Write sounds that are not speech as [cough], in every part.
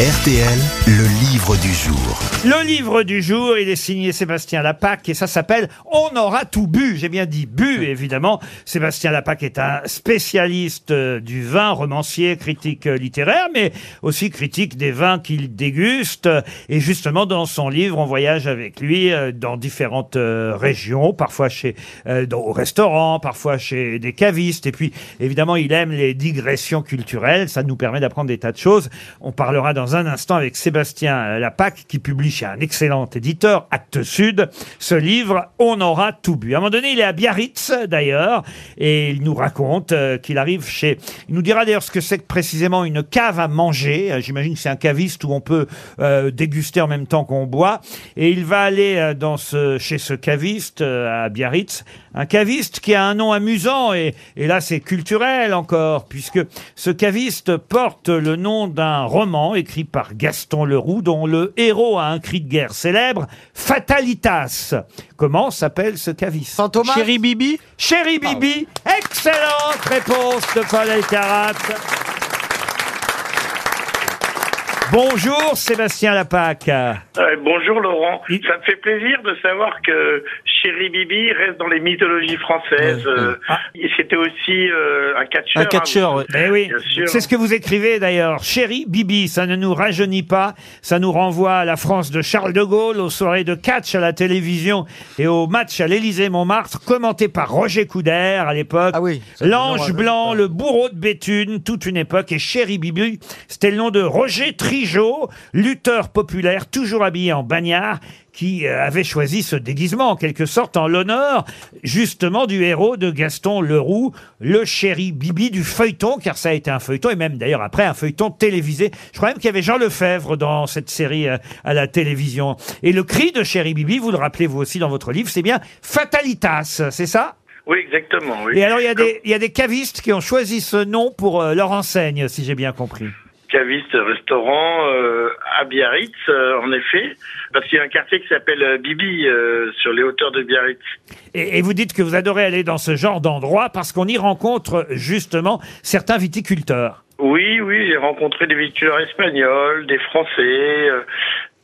RTL, le livre du jour. Le livre du jour, il est signé Sébastien Lapac et ça s'appelle On aura tout bu. J'ai bien dit bu, évidemment. Sébastien Lapac est un spécialiste euh, du vin, romancier, critique euh, littéraire, mais aussi critique des vins qu'il déguste. Et justement, dans son livre, on voyage avec lui euh, dans différentes régions, parfois chez dans- au restaurant, parfois chez des cavistes. Et puis, évidemment, il aime les digressions culturelles. Ça nous permet d'apprendre des tas de choses. On parlera dans un instant avec Sébastien euh, Lapac, qui publie chez un excellent éditeur, Actes Sud, ce livre On aura tout bu. À un moment donné, il est à Biarritz, d'ailleurs, et il nous raconte euh, qu'il arrive chez... Il nous dira d'ailleurs ce que c'est que précisément une cave à manger. Euh, J'imagine que c'est un caviste où on peut déguster en même temps qu'on boit. Et il va aller dans ce, chez ce caviste à Biarritz, un caviste qui a un nom amusant, et, et là c'est culturel encore, puisque ce caviste porte le nom d'un roman écrit par Gaston Leroux, dont le héros a un cri de guerre célèbre, Fatalitas. Comment s'appelle ce caviste Fantomas Chéri Bibi Chéri Bibi Excellente réponse de Paul Elkarat. Bonjour Sébastien Lapac. Euh, bonjour Laurent, Il- ça me fait plaisir de savoir que Chéri Bibi reste dans les mythologies françaises. Euh, et C'était aussi euh, un catcheur. Un catcheur, hein. Ben oui, Bien sûr. c'est ce que vous écrivez d'ailleurs. Chéri Bibi, ça ne nous rajeunit pas, ça nous renvoie à la France de Charles de Gaulle, aux soirées de catch à la télévision et aux matchs à l'Élysée-Montmartre, commentés par Roger Coudert à l'époque. Ah oui. L'ange blanc, le bourreau de Béthune, toute une époque. Et Chéri Bibi, c'était le nom de Roger Lutteur populaire, toujours habillé en bagnard, qui euh, avait choisi ce déguisement, en quelque sorte, en l'honneur, justement, du héros de Gaston Leroux, le Chéri Bibi du feuilleton, car ça a été un feuilleton, et même d'ailleurs après un feuilleton télévisé. Je crois même qu'il y avait Jean Lefebvre dans cette série euh, à la télévision. Et le cri de Chéri Bibi, vous le rappelez vous aussi dans votre livre, c'est bien Fatalitas, c'est ça? Oui, exactement. Oui. et alors, il y, a des, il y a des cavistes qui ont choisi ce nom pour euh, leur enseigne, si j'ai bien compris. Caviste restaurant euh, à Biarritz, euh, en effet, parce qu'il y a un quartier qui s'appelle euh, Bibi euh, sur les hauteurs de Biarritz. Et, et vous dites que vous adorez aller dans ce genre d'endroit parce qu'on y rencontre justement certains viticulteurs. Oui, oui, j'ai rencontré des viticulteurs espagnols, des Français.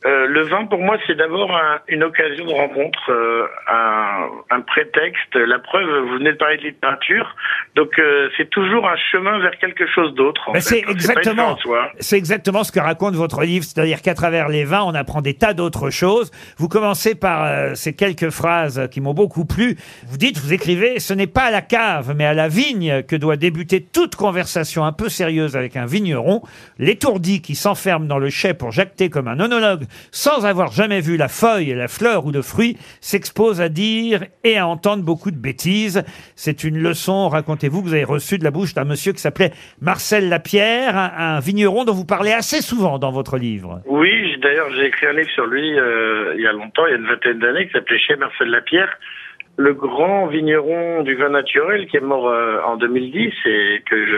Euh, le vin, pour moi, c'est d'abord un- une occasion de rencontre, euh, un, un prétexte. La preuve, vous venez de parler de littérature, donc euh, c'est toujours un chemin vers quelque chose d'autre. en Ben, c'est exactement, c'est exactement ce que raconte votre livre, c'est-à-dire qu'à travers les vins, on apprend des tas d'autres choses. Vous commencez par euh, ces quelques phrases qui m'ont beaucoup plu. Vous dites, vous écrivez, ce n'est pas à la cave, mais à la vigne que doit débuter toute conversation un peu sérieuse avec un vigneron. L'étourdi qui s'enferme dans le chai pour jacter comme un onologue, sans avoir jamais vu la feuille, la fleur ou le fruit, s'expose à dire et à entendre beaucoup de bêtises. C'est une leçon, racontez-vous, que vous avez reçue de la bouche d'un monsieur qui s'appelait Marcel Lapierre, un, vigneron dont vous parlez assez souvent dans votre livre. Oui, d'ailleurs, j'ai écrit un livre sur lui euh, il y a longtemps, il y a une vingtaine d'années, qui s'appelait Chez Marcel Lapierre, le grand vigneron du vin naturel qui est mort euh, en 2010 et que je,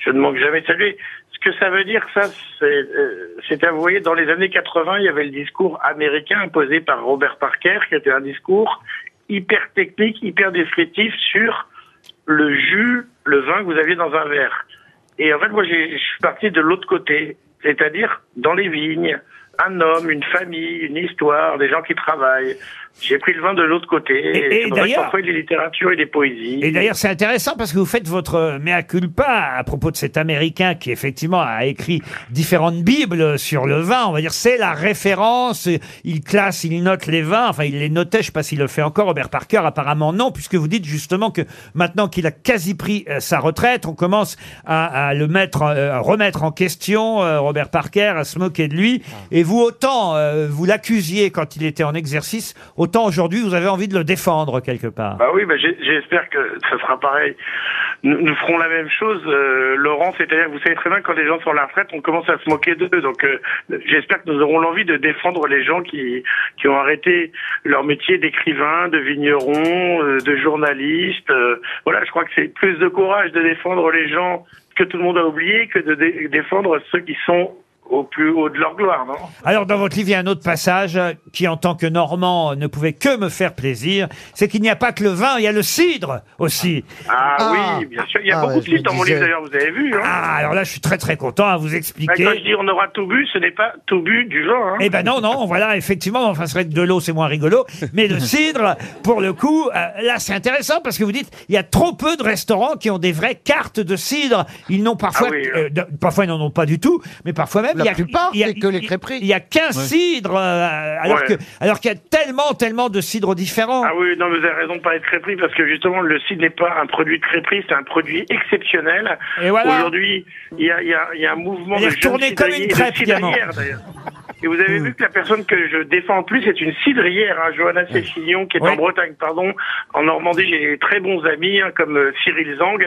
je ne manque jamais de saluer. Ce que ça veut dire, ça, c'est, euh, c'était, vous dans les années 80, il y avait le discours américain imposé par Robert Parker, qui était un discours hyper technique, hyper descriptif sur le jus, le vin que vous aviez dans un verre. Et en fait, moi, je suis parti de l'autre côté, c'est-à-dire dans les vignes, un homme, une famille, une histoire, des gens qui travaillent. J'ai pris le vin de l'autre côté. Et- d'ailleurs- parfois, des littératures et des poésies. Et d'ailleurs, c'est intéressant parce que vous faites votre mea culpa à propos de cet Américain qui, effectivement, a écrit différentes bibles sur le vin. On va dire, c'est la référence. Il classe, il note les vins. Enfin, il les notait. Je sais pas s'il le fait encore. Robert Parker, apparemment, non, puisque vous dites justement que maintenant qu'il a quasi pris euh, sa retraite, on commence à, à le mettre, euh, à remettre en question, euh, Robert Parker, à se moquer de lui. Et vous, autant euh, vous l'accusiez quand il était en exercice, autant aujourd'hui, vous avez envie de le défendre quelque part. Bah oui, bah j'espère que ça sera pareil. Nous, ferons la même chose, euh, Laurent. C'est-à-dire, vous savez très bien, quand les gens sont à la retraite, on commence à se moquer d'eux. Donc, euh, j'espère que nous aurons l'envie de défendre les gens qui qui ont arrêté leur métier d'écrivain, de vigneron, euh, de journaliste. voilà, je crois que c'est plus de courage de défendre les gens que tout le monde a oublié que de dé- défendre ceux qui sont au plus haut de leur gloire, non? Alors, dans votre livre, il y a un autre passage qui, en tant que Normand, ne pouvait que me faire plaisir. C'est qu'il n'y a pas que le vin, il y a le cidre aussi. Ah, Ah. oui, bien sûr. Il y a Ah beaucoup ouais, de je me sites dans mon disais. livre, d'ailleurs, vous avez vu. Hein Ah, alors là, je suis très très content à vous Bah, expliquer. quand je dis on aura tout bu, ce n'est pas tout bu du vin. Hein. Eh ben non, non, voilà, effectivement, enfin, c'est vrai que de l'eau, c'est moins rigolo, mais le cidre, pour le coup, euh, là, c'est intéressant parce que vous dites, il y a trop peu de restaurants qui ont des vraies cartes de cidre. Ils n'ont parfois, Ah oui, euh, de- parfois ils n'en ont pas du tout, mais parfois même, La il y a, plupart, il y a- c'est que les crêperies. Il y a 15 cidres, euh, alors Ouais. que, alors qu'il y a tellement, tellement de cidres différents. Ah oui, non, vous avez raison de parler de crêperie parce que justement, le cidre n'est pas un produit de crêperie, c'est un produit exceptionnel. Et voilà. Aujourd'hui, il y a, il y, a, il y a un mouvement Elle est de jeunes retournée comme une cidriers et de crêpe, Diamant. d'ailleurs. Et vous avez vu que la personne que je défends en plus est une cidrière, hein, Johanna Cécilion, qui est en Bretagne, pardon. En Normandie, j'ai des très bons amis, hein, comme euh, Cyril Zang,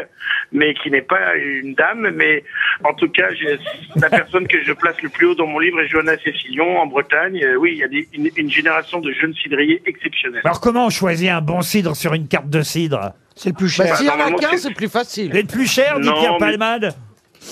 mais qui n'est pas une dame. Mais en tout cas, j'ai- la personne que je place le plus haut dans mon livre est Johanna Cécilion, en Bretagne. Euh, oui, il y a des- une, une génération de jeunes cidriers exceptionnels. Alors comment on choisit un bon cidre sur une carte de cidre? C'est le plus cher. Bah, S'il y en a 15, c'est- plus facile. Les plus chers, dit Non, Pierre mais- Palmade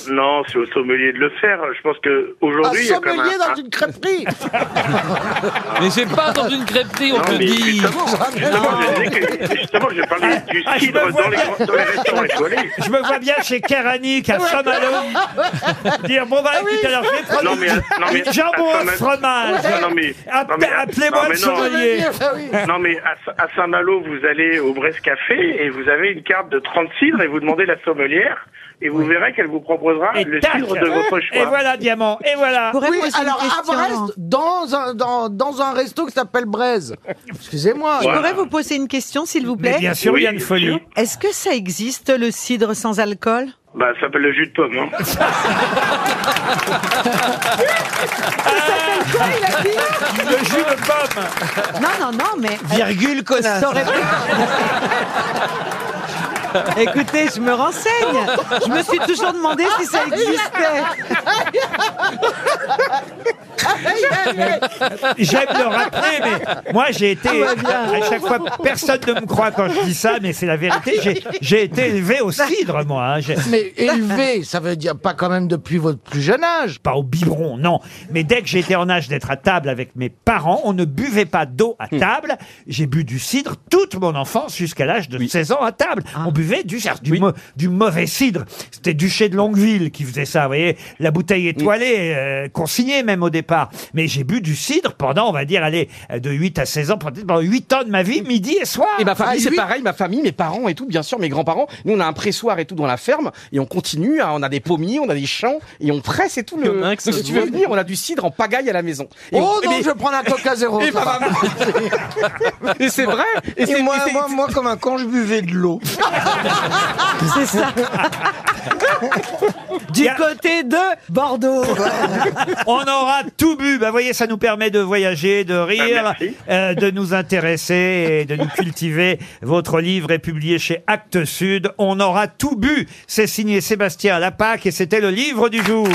Non, c'est au sommelier de le faire. Je pense que Un aujourd'hui, il y a comme sommelier un, dans une crêperie [laughs] Mais c'est pas dans une crêperie, on Non, te mais dit. justement, justement, je disais que- justement, je parlais du Ah, je cidre me vois dans les, bien. dans les restaurants étoilés. Je me vois bien chez Keranic à Saint-Malo dire bon bah écoutez alors je vais prendre Non, mais- non, mais- une jambon à au Saint-Malo- fromage. Non, mais- Appe- non, mais- Appelez-moi non, le mais non. sommelier. Ah. Non, mais à, à Saint-Malo, vous allez au Brest Café et vous avez une carte de 30 cidres et vous demandez la sommelière et vous verrez qu'elle vous proposera Et le tac. cidre de votre choix. Et voilà diamant. Et voilà. Oui, poser une alors à question Brest, dans un, dans, dans un resto qui s'appelle Braise. Excusez-moi. Je pourrais vous poser une question, s'il vous Mais plaît bien sûr, Oui, il y a une bien folie. sûr. Est-ce que ça existe, le cidre sans alcool? Bah, ça s'appelle le jus de pomme. Hein. Le jus de pomme. Non, non, non, mais... Virgule, connasse. ça aurait pu- [laughs] Écoutez, je me renseigne. Je me suis toujours demandé si ça existait. [laughs] J'aime le rappeler, mais moi j'ai été à chaque fois personne ne me croit quand je dis ça, mais c'est la vérité. J'ai- J'ai été élevé au cidre, moi. hein. J'ai- Mais élevé, ça veut dire pas quand même depuis votre plus jeune âge. pas au biberon, non. Mais dès que j'étais en âge d'être à table avec mes parents, on ne buvait pas d'eau à table. J'ai bu du cidre toute mon enfance jusqu'à l'âge de 16 ans à table. On buvait du, du, mau- du mauvais cidre. C'était Duché de Longueville qui faisait ça, vous voyez. La bouteille étoilée, euh, consignée même au départ. Mais j'ai bu du cidre pendant, on va dire, allez, de 8 à 16 ans, pendant 8 ans de ma vie, midi et soir. Et ma famille, Ah, c'est oui. pareil, ma famille, mes parents et tout, bien sûr, mes grands-parents. Nous, on a un pressoir et tout dans la ferme, et on continue, hein, on a des pommiers, on a des champs, et on presse et tout. Le... Donc, si tu veux venir, on a du cidre en pagaille à la maison. Et Oh on- non, mais- je vais prendre un coca zéro. [laughs] et maman- [laughs] c'est vrai. Et, c'est- moi, et c'est- moi, moi, comme un quand je buvais de l'eau. [laughs] C'est ça. Du côté de Bordeaux. On aura tout bu. Bah, voyez, ça nous permet de voyager, de rire, Bah, merci. euh, de nous intéresser et de nous [laughs] cultiver. Votre livre est publié chez Actes Sud. On aura tout bu. C'est signé Sébastien Lapac et c'était le livre du jour.